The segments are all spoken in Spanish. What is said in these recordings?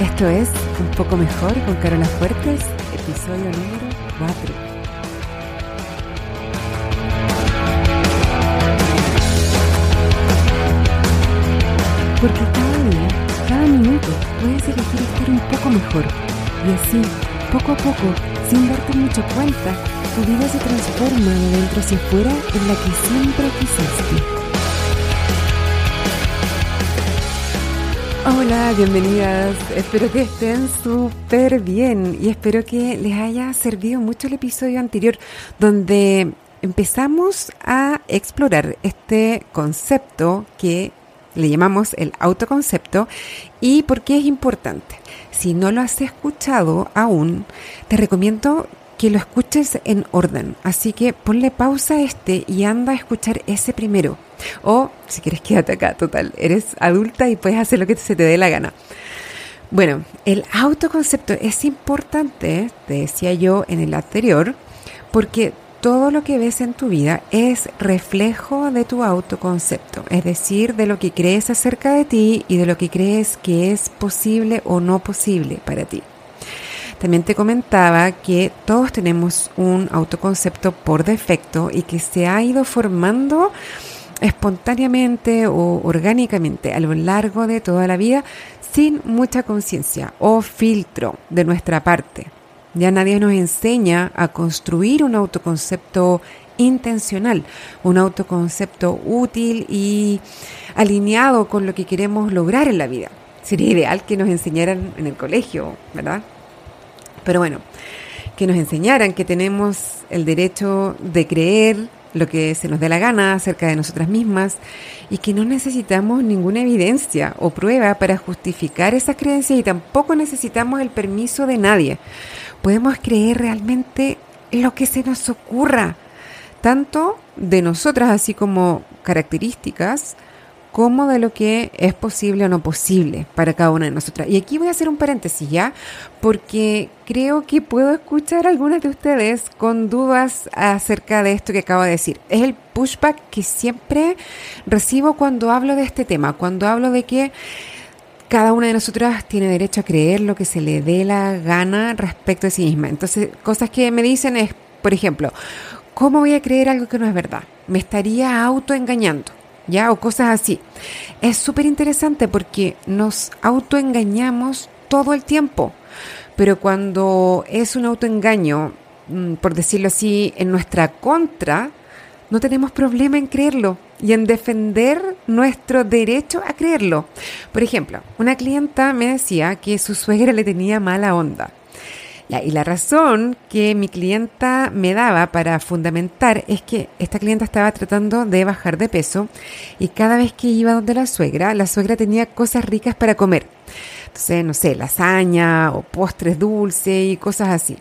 Esto es Un poco mejor con Carola Fuertes, episodio número 4. Porque cada día, cada minuto, puedes elegir estar un poco mejor. Y así, poco a poco, sin darte mucho cuenta, tu vida se transforma de dentro hacia afuera en la que siempre quisiste. Hola, bienvenidas. Espero que estén súper bien y espero que les haya servido mucho el episodio anterior donde empezamos a explorar este concepto que le llamamos el autoconcepto y por qué es importante. Si no lo has escuchado aún, te recomiendo que lo escuches en orden. Así que ponle pausa a este y anda a escuchar ese primero. O si quieres quédate acá, total, eres adulta y puedes hacer lo que se te dé la gana. Bueno, el autoconcepto es importante, te decía yo en el anterior, porque todo lo que ves en tu vida es reflejo de tu autoconcepto, es decir, de lo que crees acerca de ti y de lo que crees que es posible o no posible para ti. También te comentaba que todos tenemos un autoconcepto por defecto y que se ha ido formando espontáneamente o orgánicamente a lo largo de toda la vida sin mucha conciencia o filtro de nuestra parte. Ya nadie nos enseña a construir un autoconcepto intencional, un autoconcepto útil y alineado con lo que queremos lograr en la vida. Sería ideal que nos enseñaran en el colegio, ¿verdad? Pero bueno, que nos enseñaran que tenemos el derecho de creer lo que se nos dé la gana acerca de nosotras mismas y que no necesitamos ninguna evidencia o prueba para justificar esas creencias y tampoco necesitamos el permiso de nadie. Podemos creer realmente lo que se nos ocurra, tanto de nosotras así como características, como de lo que es posible o no posible para cada una de nosotras. Y aquí voy a hacer un paréntesis ya, porque creo que puedo escuchar a algunas de ustedes con dudas acerca de esto que acabo de decir. Es el pushback que siempre recibo cuando hablo de este tema, cuando hablo de que cada una de nosotras tiene derecho a creer lo que se le dé la gana respecto a sí misma. Entonces, cosas que me dicen es, por ejemplo, ¿cómo voy a creer algo que no es verdad? Me estaría autoengañando. ¿Ya? O cosas así. Es súper interesante porque nos autoengañamos todo el tiempo, pero cuando es un autoengaño, mm, por decirlo así, en nuestra contra, no tenemos problema en creerlo y en defender nuestro derecho a creerlo. Por ejemplo, una clienta me decía que su suegra le tenía mala onda y la razón que mi clienta me daba para fundamentar es que esta clienta estaba tratando de bajar de peso y cada vez que iba donde la suegra, la suegra tenía cosas ricas para comer. Entonces, no sé, lasaña o postres dulces y cosas así.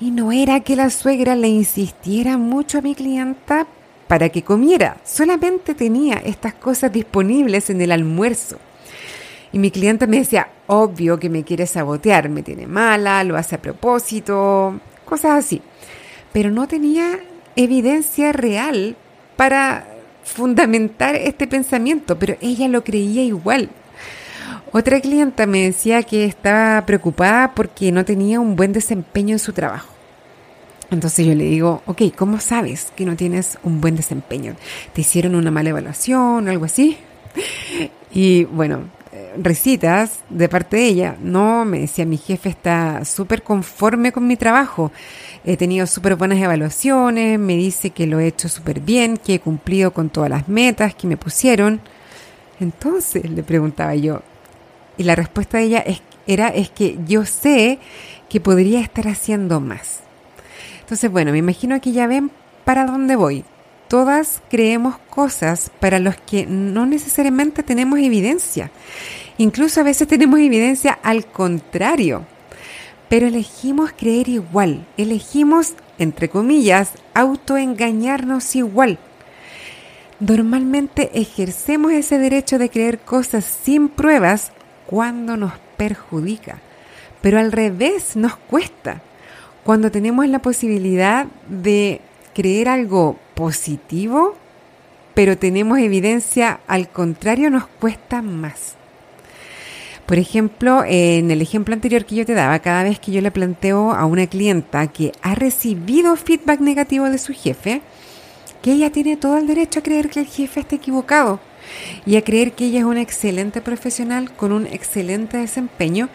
Y no era que la suegra le insistiera mucho a mi clienta para que comiera, solamente tenía estas cosas disponibles en el almuerzo. Y mi cliente me decía, obvio que me quiere sabotear, me tiene mala, lo hace a propósito, cosas así. Pero no tenía evidencia real para fundamentar este pensamiento, pero ella lo creía igual. Otra clienta me decía que estaba preocupada porque no tenía un buen desempeño en su trabajo. Entonces yo le digo, ok, ¿cómo sabes que no tienes un buen desempeño? ¿Te hicieron una mala evaluación o algo así? Y bueno, recitas de parte de ella. No, me decía, mi jefe está súper conforme con mi trabajo. He tenido súper buenas evaluaciones, me dice que lo he hecho súper bien, que he cumplido con todas las metas que me pusieron. Entonces le preguntaba yo, y la respuesta de ella es, era, es que yo sé que podría estar haciendo más. Entonces, bueno, me imagino que ya ven para dónde voy. Todas creemos cosas para los que no necesariamente tenemos evidencia. Incluso a veces tenemos evidencia al contrario. Pero elegimos creer igual, elegimos, entre comillas, autoengañarnos igual. Normalmente ejercemos ese derecho de creer cosas sin pruebas cuando nos perjudica, pero al revés nos cuesta. Cuando tenemos la posibilidad de creer algo positivo, pero tenemos evidencia al contrario, nos cuesta más. Por ejemplo, en el ejemplo anterior que yo te daba, cada vez que yo le planteo a una clienta que ha recibido feedback negativo de su jefe, que ella tiene todo el derecho a creer que el jefe está equivocado y a creer que ella es una excelente profesional con un excelente desempeño,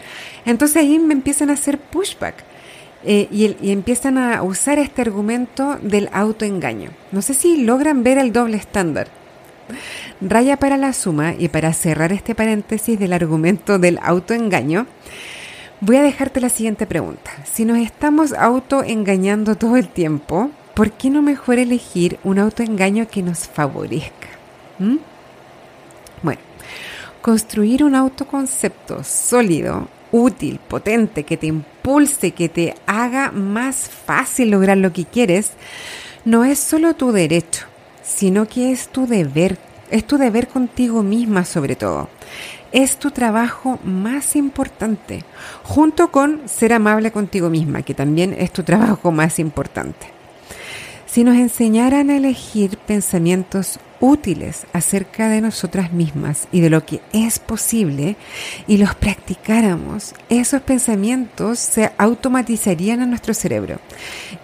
entonces ahí me empiezan a hacer pushback. Eh, y, y, empiezan a usar este argumento del autoengaño. No sé si logran ver el doble estándar. Raya para la suma y para cerrar este paréntesis del argumento del autoengaño, voy a dejarte la siguiente pregunta. Si nos estamos autoengañando todo el tiempo, ¿por qué no mejor elegir un autoengaño que nos favorezca? ¿Mm? Bueno, construir un autoconcepto sólido, útil, potente, que te impulse, que te haga más fácil lograr lo que quieres, no es solo tu derecho, sino que es tu deber, es tu deber contigo misma sobre todo. Es tu trabajo más importante, junto con ser amable contigo misma, que también es tu trabajo más importante. Si nos enseñaran a elegir pensamientos útiles acerca de nosotras mismas y de lo que es posible y los practicáramos, esos pensamientos se automatizarían en nuestro cerebro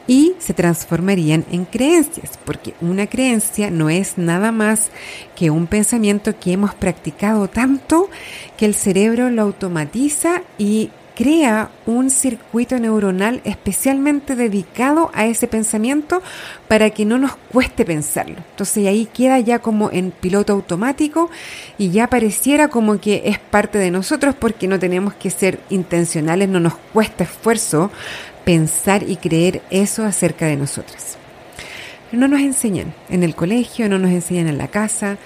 y se transformarían en creencias, porque una creencia no es nada más que un pensamiento que hemos practicado tanto que el cerebro lo automatiza y crea un circuito neuronal especialmente dedicado a ese pensamiento para que no nos cueste pensarlo. Entonces ahí queda ya como en piloto automático y ya pareciera como que es parte de nosotros porque no tenemos que ser intencionales, no nos cuesta esfuerzo pensar y creer eso acerca de nosotras no nos enseñan en el colegio, no nos enseñan en la casa,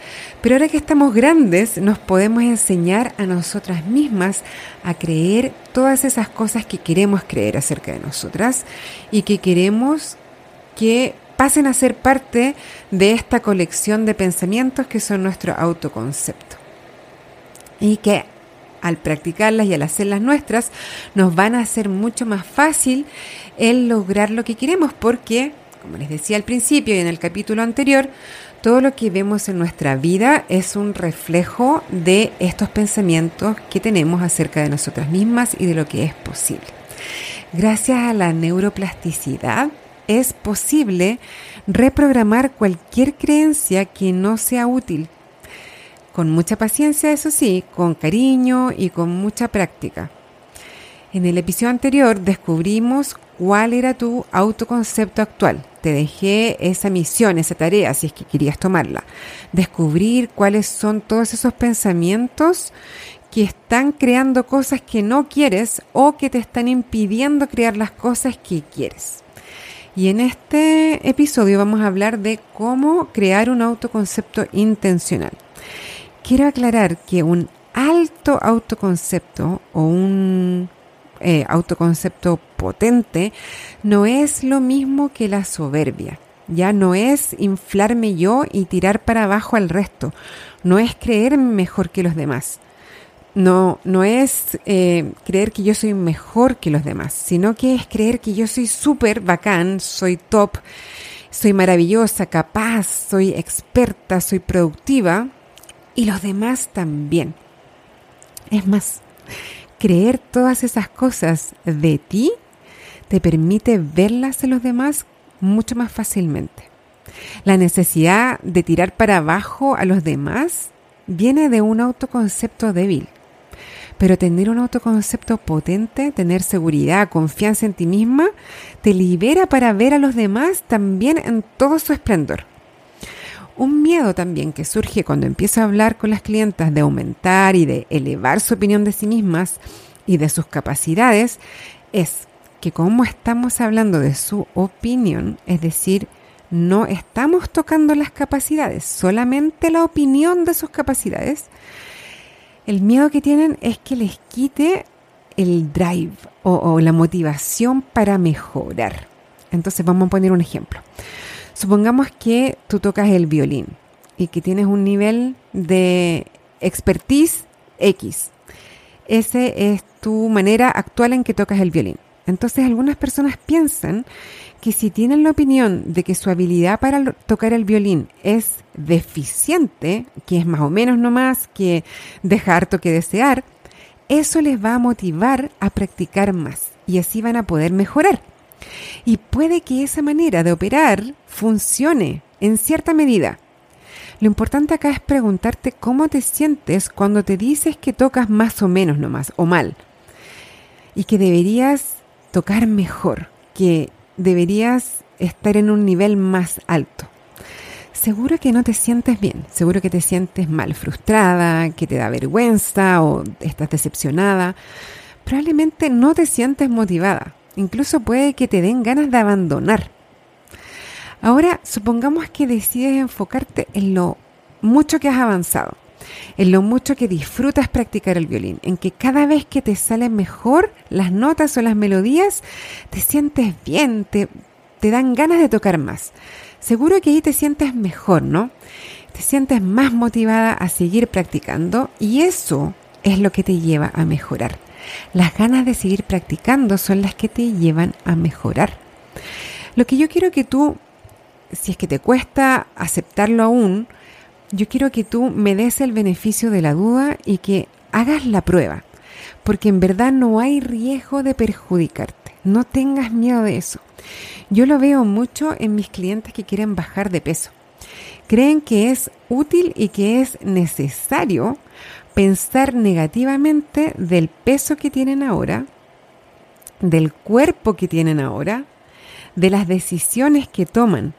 pero ahora que estamos grandes nos podemos enseñar a nosotras mismas a creer todas esas cosas que queremos creer acerca de nosotras y que queremos que pasen a ser parte de esta colección de pensamientos que son nuestro autoconcepto. Y que al practicarlas y al hacerlas nuestras nos van a hacer mucho más fácil el lograr lo que queremos porque como les decía al principio y en el capítulo anterior, todo lo que vemos en nuestra vida es un reflejo de estos pensamientos que tenemos acerca de nosotras mismas y de lo que es posible. Gracias a la neuroplasticidad es posible reprogramar cualquier creencia que no sea útil. Con mucha paciencia, eso sí, con cariño y con mucha práctica. En el episodio anterior descubrimos cuál era tu autoconcepto actual. Te dejé esa misión, esa tarea, si es que querías tomarla. Descubrir cuáles son todos esos pensamientos que están creando cosas que no quieres o que te están impidiendo crear las cosas que quieres. Y en este episodio vamos a hablar de cómo crear un autoconcepto intencional. Quiero aclarar que un alto autoconcepto o un eh, autoconcepto potente, no es lo mismo que la soberbia. Ya no es inflarme yo y tirar para abajo al resto. No es creerme mejor que los demás. No, no es eh, creer que yo soy mejor que los demás, sino que es creer que yo soy súper bacán, soy top, soy maravillosa, capaz, soy experta, soy productiva y los demás también. Es más, creer todas esas cosas de ti te permite verlas en los demás mucho más fácilmente. La necesidad de tirar para abajo a los demás viene de un autoconcepto débil. Pero tener un autoconcepto potente, tener seguridad, confianza en ti misma, te libera para ver a los demás también en todo su esplendor. Un miedo también que surge cuando empiezo a hablar con las clientas de aumentar y de elevar su opinión de sí mismas y de sus capacidades es que como estamos hablando de su opinión, es decir, no estamos tocando las capacidades, solamente la opinión de sus capacidades, el miedo que tienen es que les quite el drive o, o la motivación para mejorar. Entonces vamos a poner un ejemplo. Supongamos que tú tocas el violín y que tienes un nivel de expertise X. Ese es tu manera actual en que tocas el violín. Entonces algunas personas piensan que si tienen la opinión de que su habilidad para tocar el violín es deficiente, que es más o menos no más que dejar harto que desear, eso les va a motivar a practicar más y así van a poder mejorar. Y puede que esa manera de operar funcione en cierta medida. Lo importante acá es preguntarte cómo te sientes cuando te dices que tocas más o menos nomás, o mal. Y que deberías tocar mejor, que deberías estar en un nivel más alto. Seguro que no te sientes bien, seguro que te sientes mal, frustrada, que te da vergüenza o estás decepcionada. Probablemente no te sientes motivada, incluso puede que te den ganas de abandonar. Ahora, supongamos que decides enfocarte en lo mucho que has avanzado, en lo mucho que disfrutas practicar el violín, en que cada vez que te salen mejor las notas o las melodías, te sientes bien, te, te dan ganas de tocar más. Seguro que ahí te sientes mejor, ¿no? Te sientes más motivada a seguir practicando y eso es lo que te lleva a mejorar. Las ganas de seguir practicando son las que te llevan a mejorar. Lo que yo quiero que tú, si es que te cuesta aceptarlo aún, yo quiero que tú me des el beneficio de la duda y que hagas la prueba, porque en verdad no hay riesgo de perjudicarte. No tengas miedo de eso. Yo lo veo mucho en mis clientes que quieren bajar de peso. Creen que es útil y que es necesario pensar negativamente del peso que tienen ahora, del cuerpo que tienen ahora, de las decisiones que toman.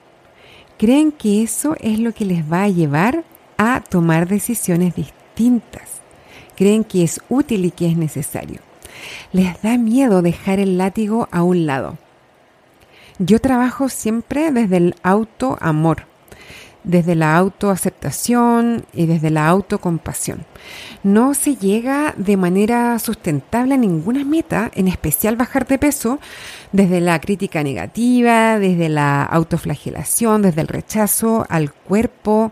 Creen que eso es lo que les va a llevar a tomar decisiones distintas. Creen que es útil y que es necesario. Les da miedo dejar el látigo a un lado. Yo trabajo siempre desde el autoamor, desde la autoaceptación y desde la autocompasión. No se llega de manera sustentable a ninguna meta, en especial bajar de peso, desde la crítica negativa, desde la autoflagelación, desde el rechazo al cuerpo.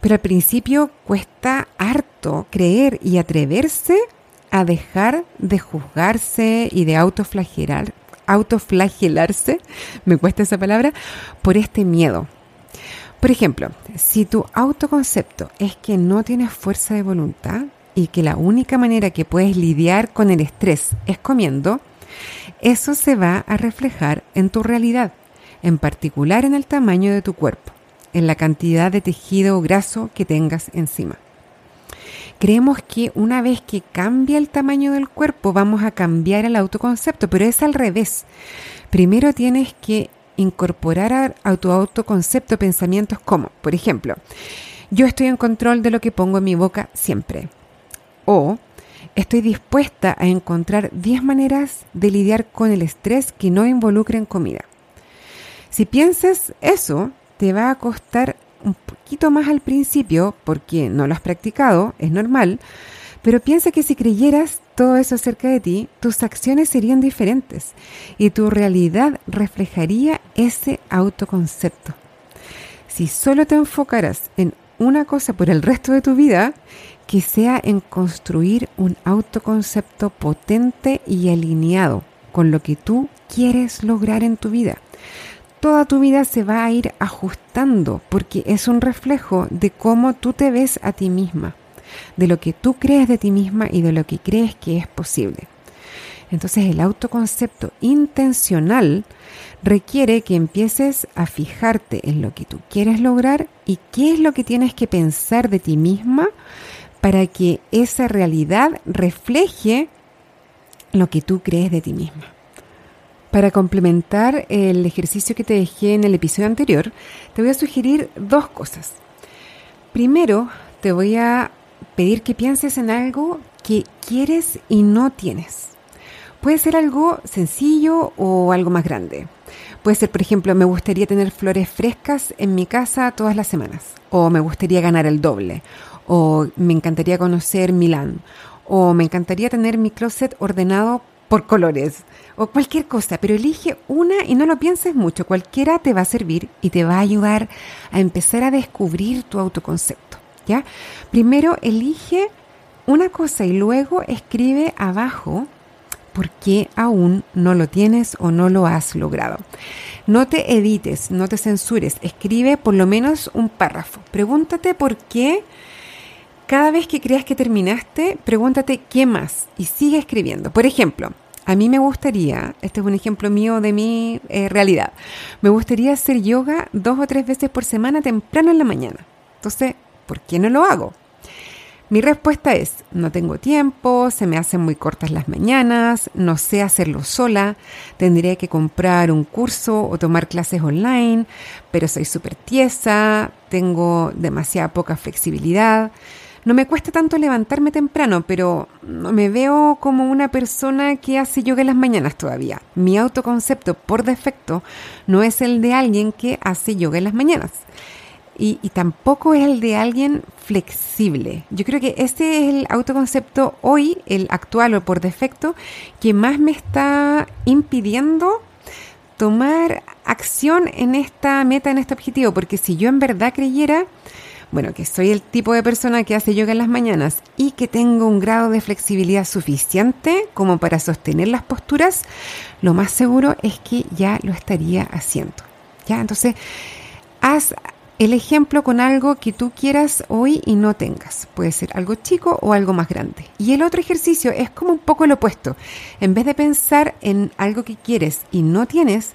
Pero al principio cuesta harto creer y atreverse a dejar de juzgarse y de autoflagelar, autoflagelarse, me cuesta esa palabra, por este miedo. Por ejemplo, si tu autoconcepto es que no tienes fuerza de voluntad y que la única manera que puedes lidiar con el estrés es comiendo, eso se va a reflejar en tu realidad, en particular en el tamaño de tu cuerpo, en la cantidad de tejido graso que tengas encima. Creemos que una vez que cambia el tamaño del cuerpo vamos a cambiar el autoconcepto, pero es al revés. Primero tienes que incorporar a, tu autoconcepto pensamientos como, por ejemplo, yo estoy en control de lo que pongo en mi boca siempre. O estoy dispuesta a encontrar 10 maneras de lidiar con el estrés que no involucren comida. Si piensas eso, te va a costar un poquito más al principio porque no lo has practicado, es normal, pero piensa que si creyeras todo eso acerca de ti, tus acciones serían diferentes y tu realidad reflejaría ese autoconcepto. Si solo te enfocaras en una cosa por el resto de tu vida, que sea en construir un autoconcepto potente y alineado con lo que tú quieres lograr en tu vida toda tu vida se va a ir ajustando porque es un reflejo de cómo tú te ves a ti misma, de lo que tú crees de ti misma y de lo que crees que es posible. Entonces el autoconcepto intencional requiere que empieces a fijarte en lo que tú quieres lograr y qué es lo que tienes que pensar de ti misma para que esa realidad refleje lo que tú crees de ti misma. Para complementar el ejercicio que te dejé en el episodio anterior, te voy a sugerir dos cosas. Primero, te voy a pedir que pienses en algo que quieres y no tienes. Puede ser algo sencillo o algo más grande. Puede ser, por ejemplo, me gustaría tener flores frescas en mi casa todas las semanas. O me gustaría ganar el doble. O me encantaría conocer Milán. O me encantaría tener mi closet ordenado por colores o cualquier cosa, pero elige una y no lo pienses mucho, cualquiera te va a servir y te va a ayudar a empezar a descubrir tu autoconcepto, ¿ya? Primero elige una cosa y luego escribe abajo por qué aún no lo tienes o no lo has logrado. No te edites, no te censures, escribe por lo menos un párrafo. Pregúntate por qué cada vez que creas que terminaste, pregúntate qué más y sigue escribiendo. Por ejemplo, a mí me gustaría, este es un ejemplo mío de mi eh, realidad, me gustaría hacer yoga dos o tres veces por semana temprano en la mañana. Entonces, ¿por qué no lo hago? Mi respuesta es, no tengo tiempo, se me hacen muy cortas las mañanas, no sé hacerlo sola, tendría que comprar un curso o tomar clases online, pero soy súper tiesa, tengo demasiada poca flexibilidad. No me cuesta tanto levantarme temprano, pero no me veo como una persona que hace yoga en las mañanas todavía. Mi autoconcepto por defecto no es el de alguien que hace yoga en las mañanas. Y, tampoco es el de alguien flexible. Yo creo que este es el autoconcepto hoy, el actual o por defecto, que más me está impidiendo tomar acción en esta meta, en este objetivo, porque si yo en verdad creyera bueno, que soy el tipo de persona que hace yoga en las mañanas y que tengo un grado de flexibilidad suficiente como para sostener las posturas, lo más seguro es que ya lo estaría haciendo. ¿Ya? Entonces, haz el ejemplo con algo que tú quieras hoy y no tengas. Puede ser algo chico o algo más grande. Y el otro ejercicio es como un poco el opuesto. En vez de pensar en algo que quieres y no tienes,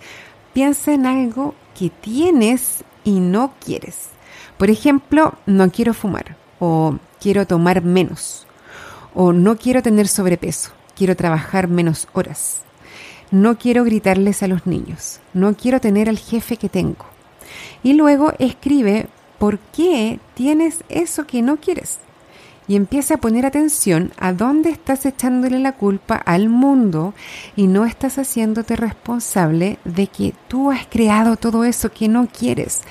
piensa en algo que tienes y no quieres. Por ejemplo, no quiero fumar o quiero tomar menos o no quiero tener sobrepeso, quiero trabajar menos horas. No quiero gritarles a los niños, no quiero tener al jefe que tengo. Y luego escribe por qué tienes eso que no quieres y empieza a poner atención a dónde estás echándole la culpa al mundo y no estás haciéndote responsable de que tú has creado todo eso que no quieres,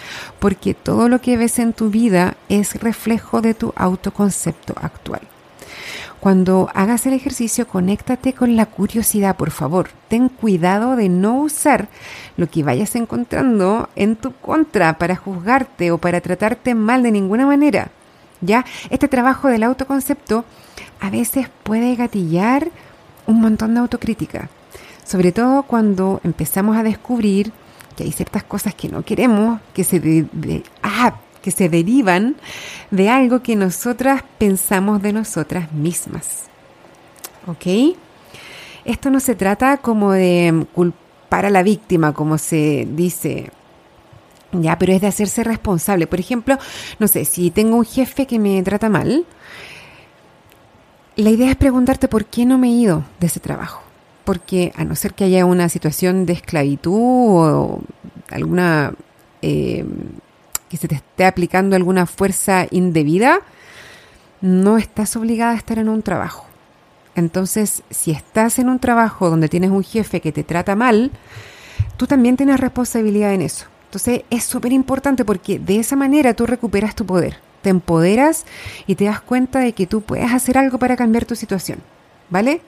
porque todo lo que ves en tu vida es reflejo de tu autoconcepto actual. Cuando hagas el ejercicio, conéctate con la curiosidad, por favor. Ten cuidado de no usar lo que vayas encontrando en tu contra para juzgarte o para tratarte mal de ninguna manera. ¿ya? Este trabajo del autoconcepto a veces puede gatillar un montón de autocrítica, sobre todo cuando empezamos a descubrir que hay ciertas cosas que no queremos, que se, ah, que se derivan de algo que nosotras pensamos de nosotras mismas. ¿Ok? Esto no se trata como de culpar a la víctima, como se dice ya, pero es de hacerse responsable. Por ejemplo, no sé, si tengo un jefe que me trata mal, la idea es preguntarte por qué no me he ido de ese trabajo. Porque a no ser que haya una situación de esclavitud o alguna eh, que se te esté aplicando alguna fuerza indebida, no estás obligada a estar en un trabajo. Entonces, si estás en un trabajo donde tienes un jefe que te trata mal, tú también tienes responsabilidad en eso. Entonces es súper importante porque de esa manera tú recuperas tu poder, te empoderas y te das cuenta de que tú puedes hacer algo para cambiar tu situación. ¿Vale?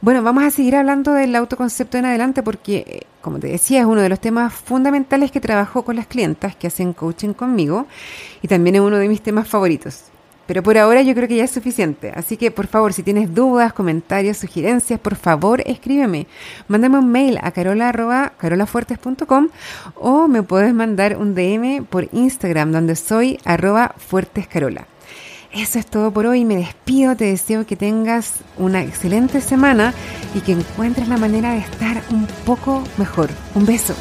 Bueno, vamos a seguir hablando del autoconcepto en adelante porque, eh, como te decía, es uno de los temas fundamentales que trabajo con las clientas que hacen coaching conmigo y también es uno de mis temas favoritos. Pero por ahora yo creo que ya es suficiente. Así que por favor, si tienes dudas, comentarios, sugerencias, por favor escríbeme. Mándame un mail a carola.carolafuertes.com o me puedes mandar un DM por Instagram donde soy arroba fuertescarola. Eso es todo por hoy. Me despido. Te deseo que tengas una excelente semana y que encuentres la manera de estar un poco mejor. Un beso.